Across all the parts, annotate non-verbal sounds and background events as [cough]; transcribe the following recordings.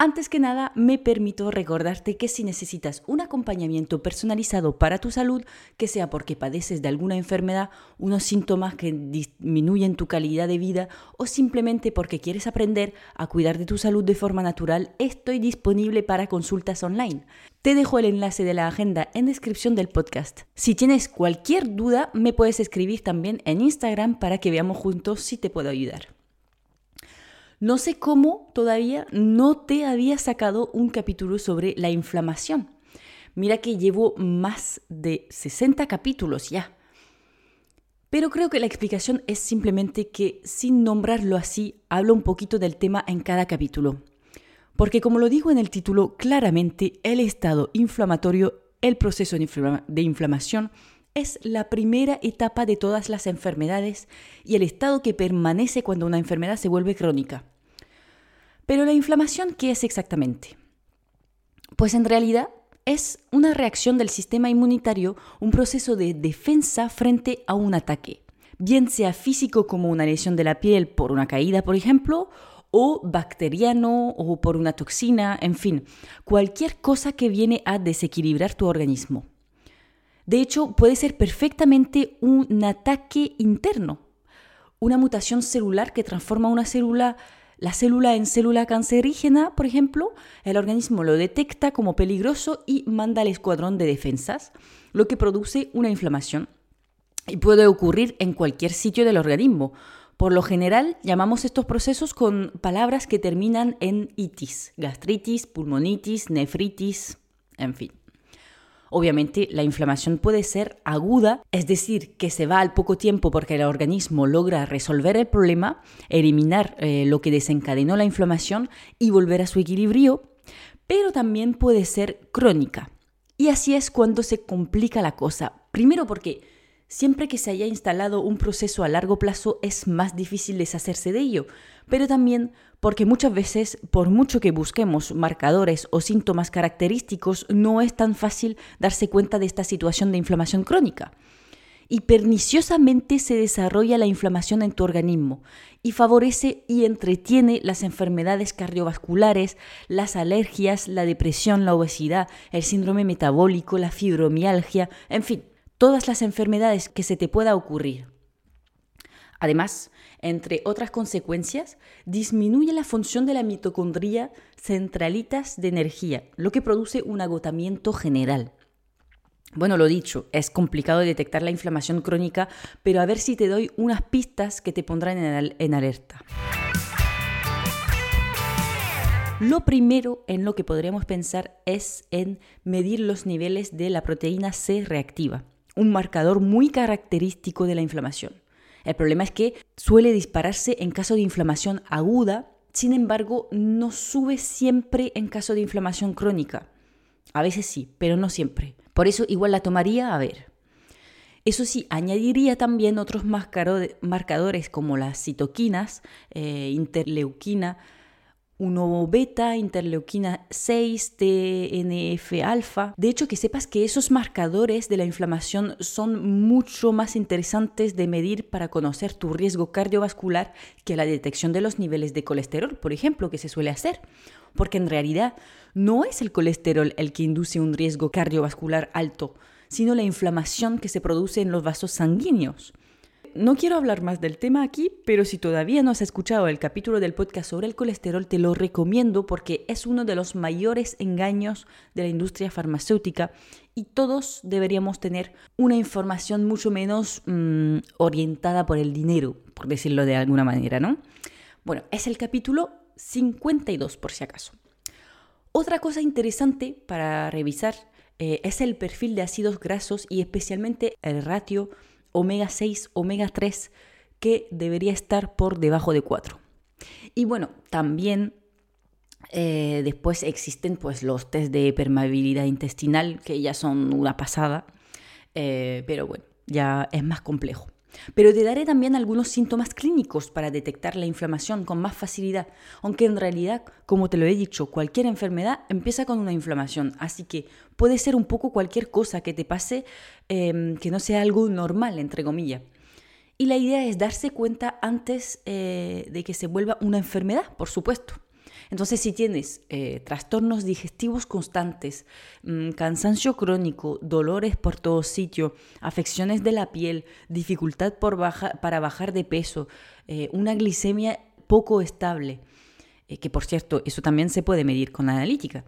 Antes que nada, me permito recordarte que si necesitas un acompañamiento personalizado para tu salud, que sea porque padeces de alguna enfermedad, unos síntomas que disminuyen tu calidad de vida o simplemente porque quieres aprender a cuidar de tu salud de forma natural, estoy disponible para consultas online. Te dejo el enlace de la agenda en descripción del podcast. Si tienes cualquier duda, me puedes escribir también en Instagram para que veamos juntos si te puedo ayudar. No sé cómo todavía no te había sacado un capítulo sobre la inflamación. Mira que llevo más de 60 capítulos ya. Pero creo que la explicación es simplemente que sin nombrarlo así, hablo un poquito del tema en cada capítulo. Porque como lo digo en el título, claramente el estado inflamatorio, el proceso de inflamación, es la primera etapa de todas las enfermedades y el estado que permanece cuando una enfermedad se vuelve crónica. Pero la inflamación, ¿qué es exactamente? Pues en realidad es una reacción del sistema inmunitario, un proceso de defensa frente a un ataque, bien sea físico como una lesión de la piel por una caída, por ejemplo, o bacteriano o por una toxina, en fin, cualquier cosa que viene a desequilibrar tu organismo. De hecho, puede ser perfectamente un ataque interno, una mutación celular que transforma una célula, la célula en célula cancerígena, por ejemplo, el organismo lo detecta como peligroso y manda al escuadrón de defensas, lo que produce una inflamación. Y puede ocurrir en cualquier sitio del organismo. Por lo general, llamamos estos procesos con palabras que terminan en itis, gastritis, pulmonitis, nefritis, en fin. Obviamente la inflamación puede ser aguda, es decir, que se va al poco tiempo porque el organismo logra resolver el problema, eliminar eh, lo que desencadenó la inflamación y volver a su equilibrio, pero también puede ser crónica. Y así es cuando se complica la cosa. Primero porque Siempre que se haya instalado un proceso a largo plazo es más difícil deshacerse de ello, pero también porque muchas veces, por mucho que busquemos marcadores o síntomas característicos, no es tan fácil darse cuenta de esta situación de inflamación crónica. Y perniciosamente se desarrolla la inflamación en tu organismo y favorece y entretiene las enfermedades cardiovasculares, las alergias, la depresión, la obesidad, el síndrome metabólico, la fibromialgia, en fin, todas las enfermedades que se te pueda ocurrir. Además, entre otras consecuencias, disminuye la función de la mitocondria centralitas de energía, lo que produce un agotamiento general. Bueno, lo dicho, es complicado detectar la inflamación crónica, pero a ver si te doy unas pistas que te pondrán en, alerta. Lo primero en lo que podríamos pensar es en medir los niveles de la proteína C reactiva un marcador muy característico de la inflamación. El problema es que suele dispararse en caso de inflamación aguda, sin embargo, no sube siempre en caso de inflamación crónica. A veces sí, pero no siempre. Por eso igual la tomaría a ver. Eso sí, añadiría también otros marcadores como las citoquinas, eh, interleuquina, 1 beta, interleuquina 6, TNF alfa. De hecho, que sepas que esos marcadores de la inflamación son mucho más interesantes de medir para conocer tu riesgo cardiovascular que la detección de los niveles de colesterol, por ejemplo, que se suele hacer. Porque en realidad no es el colesterol el que induce un riesgo cardiovascular alto, sino la inflamación que se produce en los vasos sanguíneos. No quiero hablar más del tema aquí, pero si todavía no has escuchado el capítulo del podcast sobre el colesterol, te lo recomiendo porque es uno de los mayores engaños de la industria farmacéutica y todos deberíamos tener una información mucho menos mm, orientada por el dinero, por decirlo de alguna manera, ¿no? Bueno, es el capítulo 52 por si acaso. Otra cosa interesante para revisar eh, es el perfil de ácidos grasos y especialmente el ratio omega 6, omega 3, que debería estar por debajo de 4. Y bueno, también eh, después existen pues los test de permeabilidad intestinal, que ya son una pasada, eh, pero bueno, ya es más complejo. Pero te daré también algunos síntomas clínicos para detectar la inflamación con más facilidad, aunque en realidad, como te lo he dicho, cualquier enfermedad empieza con una inflamación, así que puede ser un poco cualquier cosa que te pase em, que no sea algo normal, entre comillas. Y la idea es darse cuenta antes eh, de que se vuelva una enfermedad, por supuesto. Entonces, si tienes eh, trastornos digestivos constantes, mm, cansancio crónico, dolores por todo sitio, afecciones de la piel, dificultad para bajar de peso, eh, una glicemia poco estable, eh, que por cierto, eso también se puede medir con la analítica,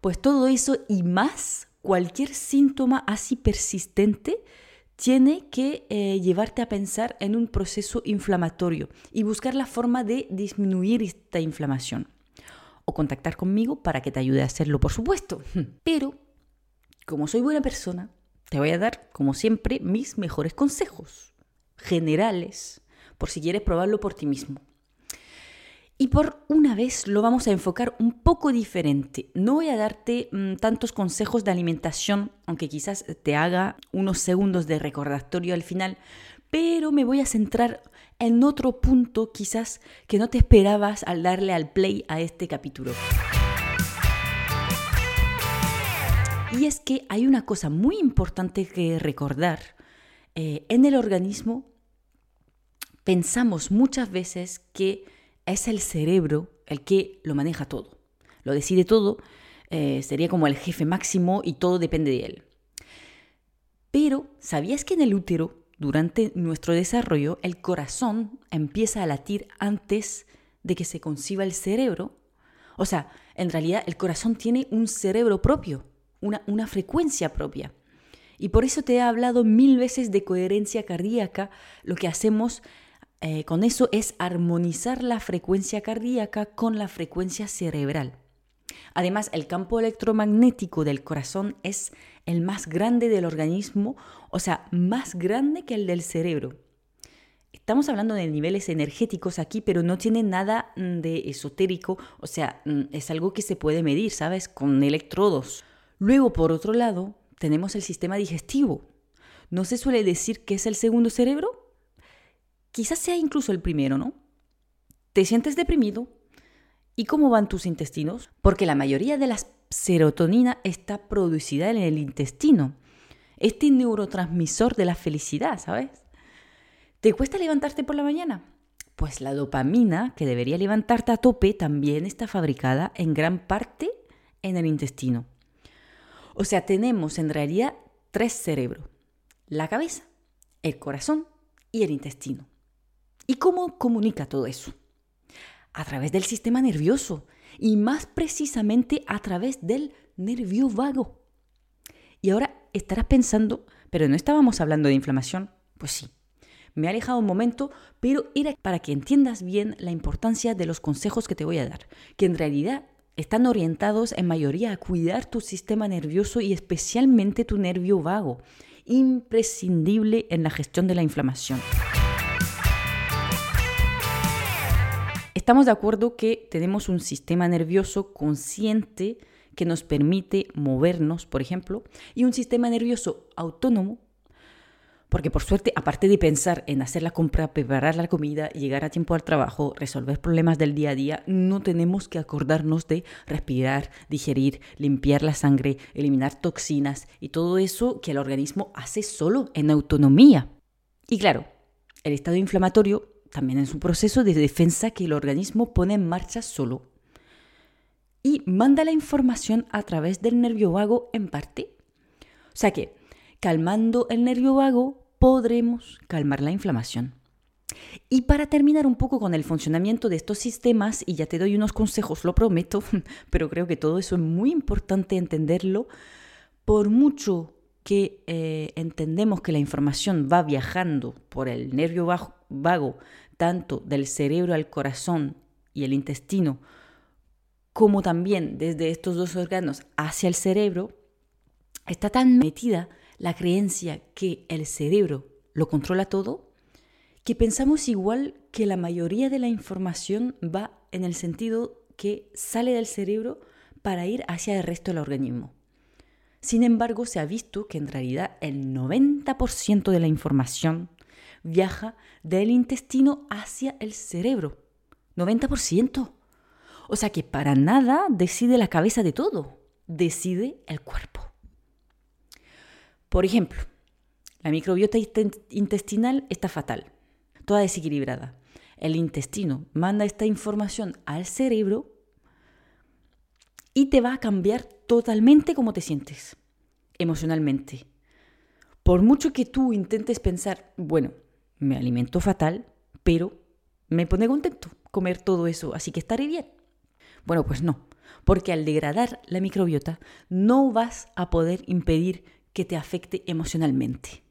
pues todo eso y más, cualquier síntoma así persistente, tiene que llevarte a pensar en un proceso inflamatorio y buscar la forma de disminuir esta inflamación o contactar conmigo para que te ayude a hacerlo, por supuesto. [laughs] Pero, como soy buena persona, te voy a dar, como siempre, mis mejores consejos generales, por si quieres probarlo por ti mismo. Y por una vez lo vamos a enfocar un poco diferente. No voy a darte mm, tantos consejos de alimentación, aunque quizás te haga unos segundos de recordatorio al final, pero me voy a centrar en otro punto quizás que no te esperabas al darle al play a este capítulo. Y es que hay una cosa muy importante que recordar. Eh, en el organismo pensamos muchas veces que es el cerebro el que lo maneja todo, lo decide todo, eh, sería como el jefe máximo y todo depende de él. Pero, ¿sabías que en el útero durante nuestro desarrollo, el corazón empieza a latir antes de que se conciba el cerebro. O sea, en realidad el corazón tiene un cerebro propio, una, frecuencia propia. Y por eso te he hablado mil veces de coherencia cardíaca. Lo que hacemos eh, con eso es armonizar la frecuencia cardíaca con la frecuencia cerebral. Además, el campo electromagnético del corazón es el más grande del organismo, o sea, más grande que el del cerebro. Estamos hablando de niveles energéticos aquí, pero no tiene nada mm, de esotérico, o sea, mm, es algo que se puede medir, ¿sabes? Con electrodos. Luego, por otro lado, tenemos el sistema digestivo. ¿No se suele decir que es el segundo cerebro? Quizás sea incluso el primero, ¿no? Te sientes deprimido, ¿Y cómo van tus intestinos? Porque la mayoría de la serotonina está producida en el intestino. Este neurotransmisor de la felicidad, ¿sabes? ¿Te cuesta levantarte por la mañana? Pues la dopamina, que debería levantarte a tope, también está fabricada en gran parte en el intestino. O sea, tenemos en realidad tres cerebros. La cabeza, el corazón y el intestino. ¿Y cómo comunica todo eso? A través del sistema nervioso y más precisamente a través del nervio vago. Y ahora estarás pensando, pero no estábamos hablando de inflamación. Pues sí, me he alejado un momento, pero era para que entiendas bien la importancia de los consejos que te voy a dar, que en realidad están orientados en mayoría a cuidar tu sistema nervioso y especialmente tu nervio vago, imprescindible en la gestión de la inflamación. Estamos de acuerdo que tenemos un sistema nervioso consciente que nos permite movernos, por ejemplo, y un sistema nervioso autónomo, porque por suerte, aparte de pensar en hacer la compra, preparar la comida, llegar a tiempo al trabajo, resolver problemas del día a día, no tenemos que acordarnos de respirar, digerir, limpiar la sangre, eliminar toxinas y todo eso que el organismo hace solo en autonomía. Y claro, el estado inflamatorio también es un proceso de defensa que el organismo pone en marcha solo y manda la información a través del nervio vago en parte. O sea que, calmando el nervio vago, podremos calmar la inflamación. Y para terminar un poco con el funcionamiento de estos sistemas, y ya te doy unos consejos, lo prometo, [laughs] pero creo que todo eso es muy importante entenderlo, por mucho que eh, entendemos que la información va viajando por el nervio vago tanto del cerebro al corazón y el intestino, como también desde estos dos órganos hacia el cerebro, está tan metida la creencia que el cerebro lo controla todo, que pensamos igual que la mayoría de la información va en el sentido que sale del cerebro para ir hacia el resto del organismo. Sin embargo, se ha visto que en realidad el 90% de la información viaja del intestino hacia el cerebro. 90%. O sea que para nada decide la cabeza de todo, decide el cuerpo. Por ejemplo, la microbiota intestinal está fatal, toda desequilibrada. El intestino manda esta información al cerebro y te va a cambiar totalmente cómo te sientes emocionalmente. Por mucho que tú intentes pensar, bueno, me alimento fatal, pero me pone contento comer todo eso, así que estaré bien. Bueno, pues no, porque al degradar la microbiota no vas a poder impedir que te afecte emocionalmente.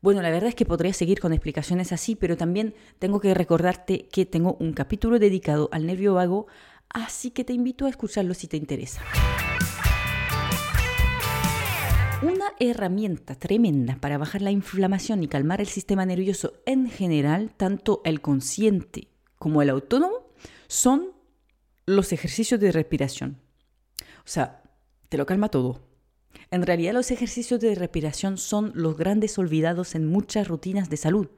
Bueno, la verdad es que podría seguir con explicaciones así, pero también tengo que recordarte que tengo un capítulo dedicado al nervio vago, así que te invito a escucharlo si te interesa. Herramienta tremenda para bajar la inflamación y calmar el sistema nervioso en general, tanto el consciente como el autónomo, son los ejercicios de respiración. O sea, te lo calma todo. En realidad los ejercicios de respiración son los grandes olvidados en muchas rutinas de salud.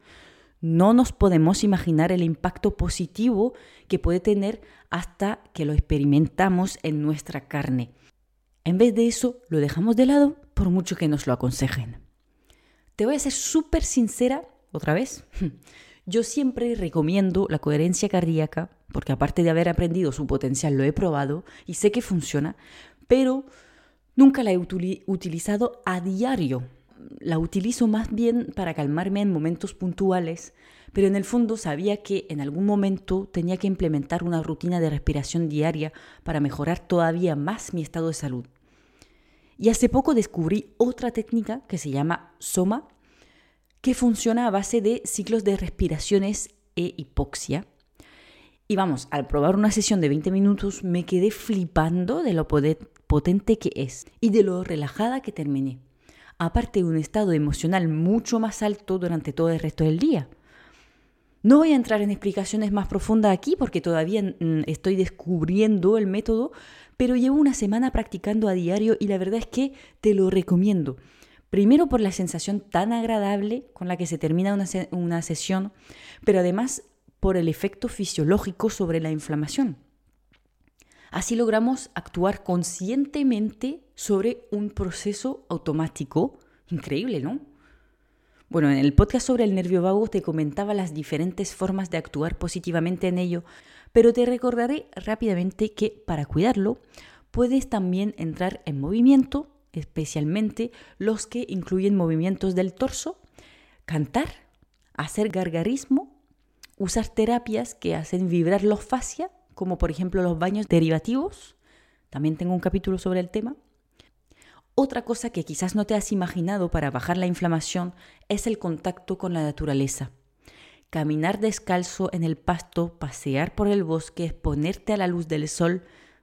No nos podemos imaginar el impacto positivo que puede tener hasta que lo experimentamos en nuestra carne. En vez de eso, lo dejamos de lado por mucho que nos lo aconsejen. Te voy a ser súper sincera, otra vez. [laughs] Yo siempre recomiendo la coherencia cardíaca, porque aparte de haber aprendido su potencial, lo he probado y sé que funciona, pero nunca la he utilizado a diario. La utilizo más bien para calmarme en momentos puntuales, pero en el fondo sabía que en algún momento tenía que implementar una rutina de respiración diaria para mejorar todavía más mi estado de salud. Y hace poco descubrí otra técnica que se llama Soma, que funciona a base de ciclos de respiraciones e hipoxia. Y vamos, al probar una sesión de 20 minutos me quedé flipando de lo potente que es y de lo relajada que terminé. Aparte de un estado emocional mucho más alto durante todo el resto del día. No voy a entrar en explicaciones más profundas aquí porque todavía mm, estoy descubriendo el método, pero llevo una semana practicando a diario y la verdad es que te lo recomiendo. Primero por la sensación tan agradable con la que se termina una, sesión, pero además por el efecto fisiológico sobre la inflamación. Así logramos actuar conscientemente sobre un proceso automático. Increíble, ¿no? Bueno, en el podcast sobre el nervio vago te comentaba las diferentes formas de actuar positivamente en ello, pero te recordaré rápidamente que para cuidarlo puedes también entrar en movimiento especialmente los que incluyen movimientos del torso, cantar, hacer gargarismo, usar terapias que hacen vibrar los fascia, como por ejemplo los baños derivativos. También tengo un capítulo sobre el tema. Otra cosa que quizás no te has imaginado para bajar la inflamación es el contacto con la naturaleza. Caminar descalzo en el pasto, pasear por el bosque, exponerte a la luz del sol,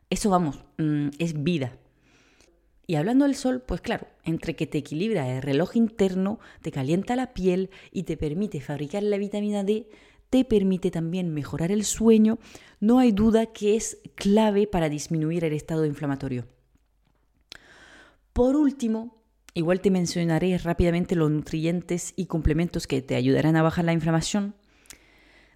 eso vamos, mm, es vida. Y hablando del sol, pues claro, entre que te equilibra el reloj interno, te calienta la piel y te permite fabricar la vitamina D, te permite también mejorar el sueño, no hay duda que es clave para disminuir el estado inflamatorio. Por último, igual te mencionaré rápidamente los nutrientes y complementos que te ayudarán a bajar la inflamación.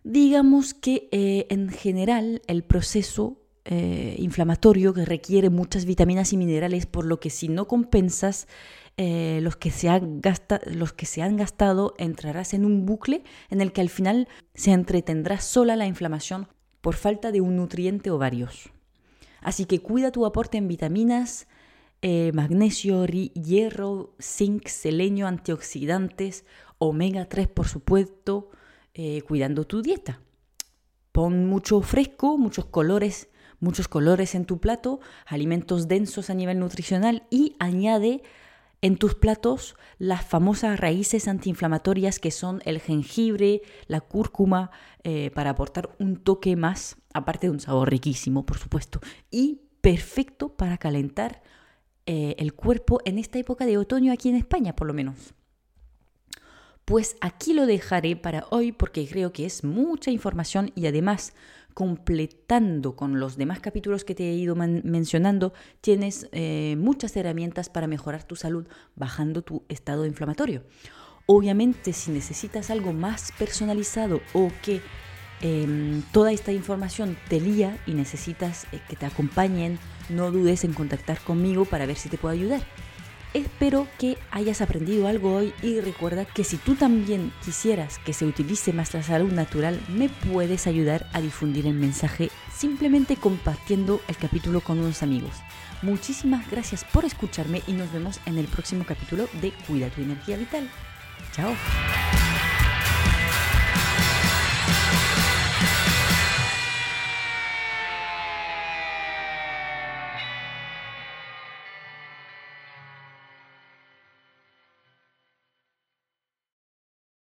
Digamos que eh, en general el proceso eh, inflamatorio requiere muchas vitaminas y minerales, por lo que si no compensas eh, los, que se han los que se han gastado, entrarás en un bucle en el que al final se entretendrá sola la inflamación por falta de un nutriente o varios. Así que cuida tu aporte en vitaminas, eh, magnesio, hierro, zinc, selenio, antioxidantes, omega 3 por supuesto, cuidando tu dieta. Pon mucho fresco, muchos colores muchos colores en tu plato, alimentos densos a nivel nutricional y añade en tus platos las famosas raíces antiinflamatorias que son el jengibre, la cúrcuma, eh, para aportar un toque más, aparte de un sabor riquísimo, por supuesto, y perfecto para calentar eh, el cuerpo en esta época de otoño aquí en España, por lo menos. Pues aquí lo dejaré para hoy porque creo que es mucha información y además completando con los demás capítulos que te he ido mencionando, tienes eh, muchas herramientas para mejorar tu salud bajando tu estado inflamatorio. Obviamente, si necesitas algo más personalizado o que em, toda esta información te lía y necesitas eh, que te acompañen, no dudes en contactar conmigo para ver si te puedo ayudar. Espero que hayas aprendido algo hoy y recuerda que si tú también quisieras que se utilice más la salud natural, me puedes ayudar a difundir el mensaje simplemente compartiendo el capítulo con unos amigos. Muchísimas gracias por escucharme y nos vemos en el próximo capítulo de Cuida tu energía vital. Chao.